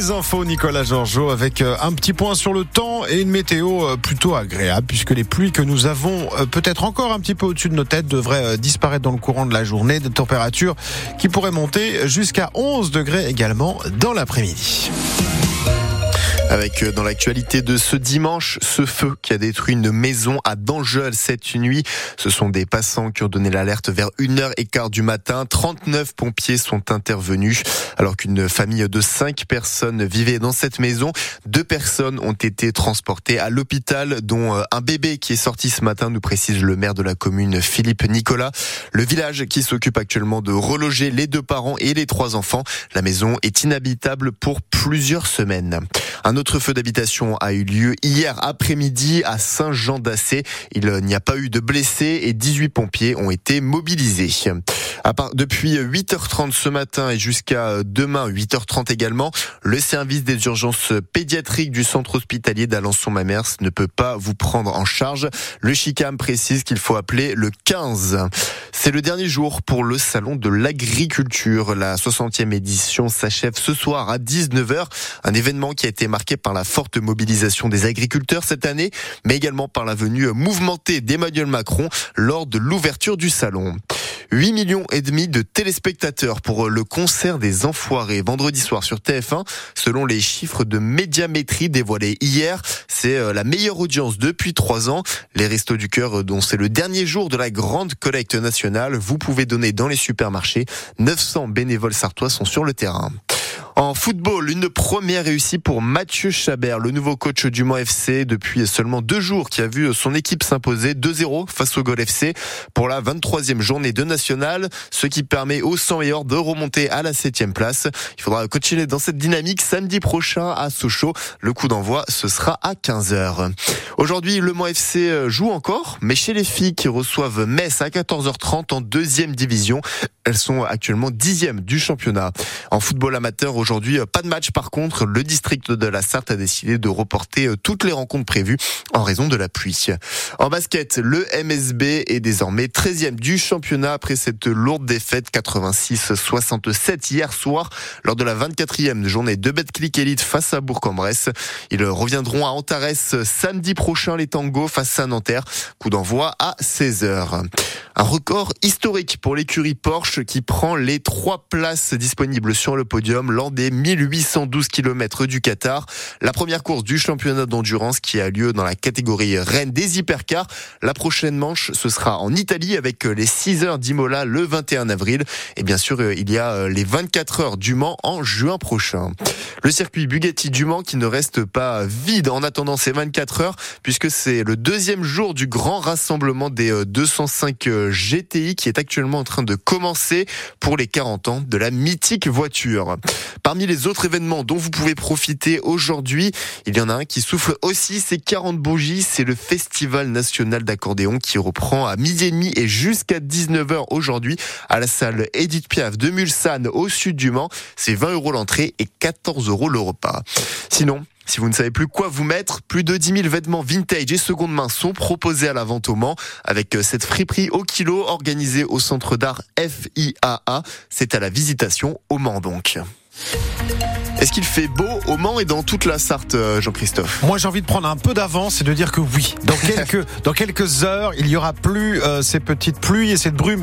les infos, Nicolas Georgeot, avec euh, un petit point sur le temps et une météo euh, plutôt agréable, puisque les pluies que nous avons euh, peut-être encore un petit peu au-dessus de nos têtes devraient disparaître dans le courant de la journée. Des températures qui pourraient monter jusqu'à 11 degrés également dans l'après-midi. Avec euh, dans l'actualité de ce dimanche, ce feu qui a détruit une maison à Dangeul cette nuit. Ce sont des passants qui ont donné l'alerte vers 1h15 du matin. 39 pompiers sont intervenus alors qu'une famille de 5 personnes vivait dans cette maison. Deux personnes ont été transportées à l'hôpital dont euh, un bébé qui est sorti ce matin, nous précise le maire de la commune Philippe Nicolas. Le village qui s'occupe actuellement de reloger les deux parents et les trois enfants. La maison est inhabitable pour plusieurs semaines. Un autre feu d'habitation a eu lieu hier après-midi à Saint-Jean-d'Assé. Il n'y a pas eu de blessés et 18 pompiers ont été mobilisés. À part, depuis 8h30 ce matin et jusqu'à demain 8h30 également, le service des urgences pédiatriques du centre hospitalier d'Alençon-Mamers ne peut pas vous prendre en charge. Le CHICAM précise qu'il faut appeler le 15. C'est le dernier jour pour le salon de l'agriculture. La 60e édition s'achève ce soir à 19h. Un événement qui a été marqué par la forte mobilisation des agriculteurs cette année, mais également par la venue mouvementée d'Emmanuel Macron lors de l'ouverture du salon. 8 millions et demi de téléspectateurs pour le concert des Enfoirés vendredi soir sur TF1. Selon les chiffres de médiamétrie dévoilés hier, c'est euh, la meilleure audience depuis trois ans. Les Restos du Cœur, dont c'est le dernier jour de la grande collecte nationale, vous pouvez donner dans les supermarchés. 900 bénévoles sartois sont sur le terrain. En football, une première réussie pour Mathieu Chabert, le nouveau coach du Mans FC depuis seulement deux jours qui a vu son équipe s'imposer 2-0 face au Gol FC pour la 23e journée de national, ce qui permet aux 100 meilleurs de remonter à la 7e place. Il faudra continuer dans cette dynamique samedi prochain à Sochaux. Le coup d'envoi, ce sera à 15h. Aujourd'hui, le Mans FC joue encore, mais chez les filles qui reçoivent Metz à 14h30 en deuxième division. Elles sont actuellement dixième du championnat. En football amateur, aujourd'hui, pas de match. Par contre, le district de la Sarthe a décidé de reporter euh, toutes les rencontres prévues en raison de la pluie. En basket, le MSB est désormais 13e du championnat après cette lourde défaite 86-67 hier soir lors de la 24e journée de Betclic Elite face à Bourg-en-Bresse. Ils reviendront à Antares samedi prochain les tangos face à Nanterre. Coup d'envoi à 16h. Un record historique pour l'écurie Porsche qui prend les trois places disponibles sur le podium lors des 1812 km du Qatar. La première course du championnat d'endurance qui a lieu dans la catégorie reine des hypercars. La prochaine manche, ce sera en Italie avec les 6 heures d'Imola le 21 avril. Et bien sûr, il y a les 24 heures du Mans en juin prochain. Le circuit Bugatti du Mans qui ne reste pas vide en attendant ces 24 heures puisque c'est le deuxième jour du grand rassemblement des 205 GTI qui est actuellement en train de commencer pour les 40 ans de la mythique voiture. Parmi les autres événements dont vous pouvez profiter aujourd'hui, il y en a un qui souffle aussi ses 40 bougies, c'est le Festival national d'accordéon qui reprend à midi et demi et jusqu'à 19h aujourd'hui à la salle Edith Piaf de Mulsanne au sud du Mans. C'est 20 euros l'entrée et 14 euros le repas. Sinon, si vous ne savez plus quoi vous mettre, plus de 10 000 vêtements vintage et seconde main sont proposés à la vente au Mans avec euh, cette friperie au kilo organisée au centre d'art FIAA. C'est à la visitation au Mans donc. Est-ce qu'il fait beau au Mans et dans toute la Sarthe, euh, Jean-Christophe? Moi, j'ai envie de prendre un peu d'avance et de dire que oui. Dans quelques, dans quelques heures, il y aura plus euh, ces petites pluies et cette brume